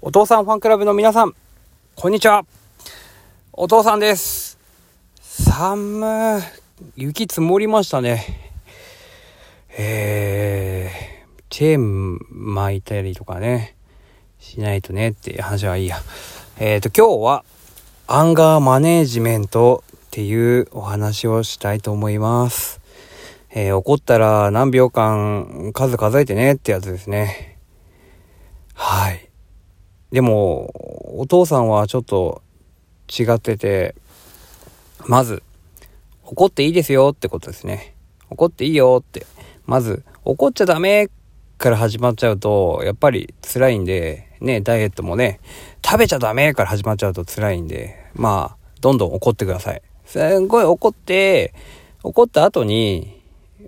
お父さんファンクラブの皆さん、こんにちは。お父さんです。寒雪積もりましたね。えー、チェーン巻いたりとかね、しないとねって話はいいや。えっ、ー、と、今日は、アンガーマネージメントっていうお話をしたいと思います。えー、怒ったら何秒間数数えてねってやつですね。はい。でも、お父さんはちょっと違ってて、まず、怒っていいですよってことですね。怒っていいよって。まず、怒っちゃダメから始まっちゃうと、やっぱり辛いんで、ね、ダイエットもね、食べちゃダメから始まっちゃうと辛いんで、まあ、どんどん怒ってください。すんごい怒って、怒った後に、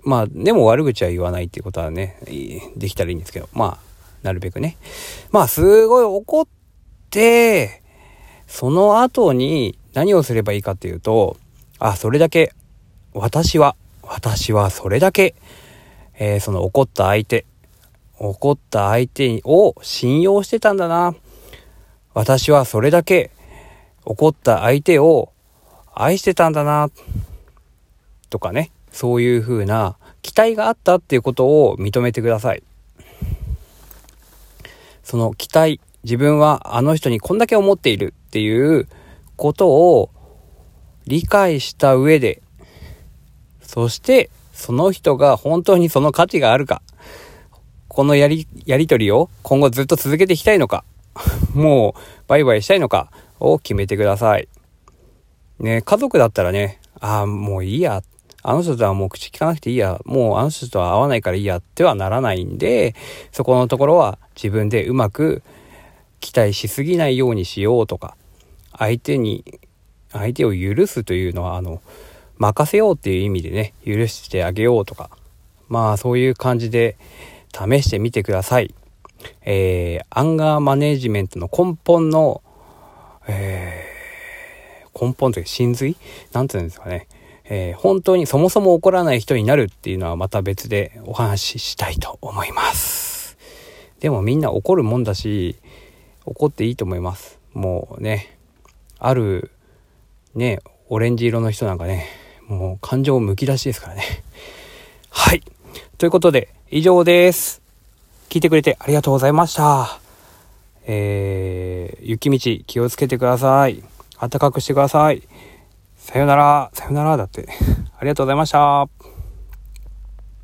まあ、でも悪口は言わないっていうことはね、できたらいいんですけど、まあ、なるべくね。まあ、すごい怒って、その後に何をすればいいかっていうと、あ、それだけ、私は、私はそれだけ、えー、その怒った相手、怒った相手を信用してたんだな。私はそれだけ怒った相手を愛してたんだな。とかね。そういう風な期待があったっていうことを認めてください。その期待、自分はあの人にこんだけ思っているっていうことを理解した上で、そしてその人が本当にその価値があるか、このやり、やりとりを今後ずっと続けていきたいのか、もうバイバイしたいのかを決めてください。ね、家族だったらね、ああ、もういいや。あの人とはもう口聞かなくていいや。もうあの人とは会わないからいいやってはならないんで、そこのところは自分でうまく期待しすぎないようにしようとか、相手に、相手を許すというのは、あの、任せようっていう意味でね、許してあげようとか、まあそういう感じで試してみてください。えー、アンガーマネジメントの根本の、えー、根本というか真髄？なんて言うんですかね。えー、本当にそもそも怒らない人になるっていうのはまた別でお話ししたいと思います。でもみんな怒るもんだし、怒っていいと思います。もうね、ある、ね、オレンジ色の人なんかね、もう感情むき出しですからね。はい。ということで、以上です。聞いてくれてありがとうございました。えー、雪道気をつけてください。暖かくしてください。さよなら、さよならだって。ありがとうございました。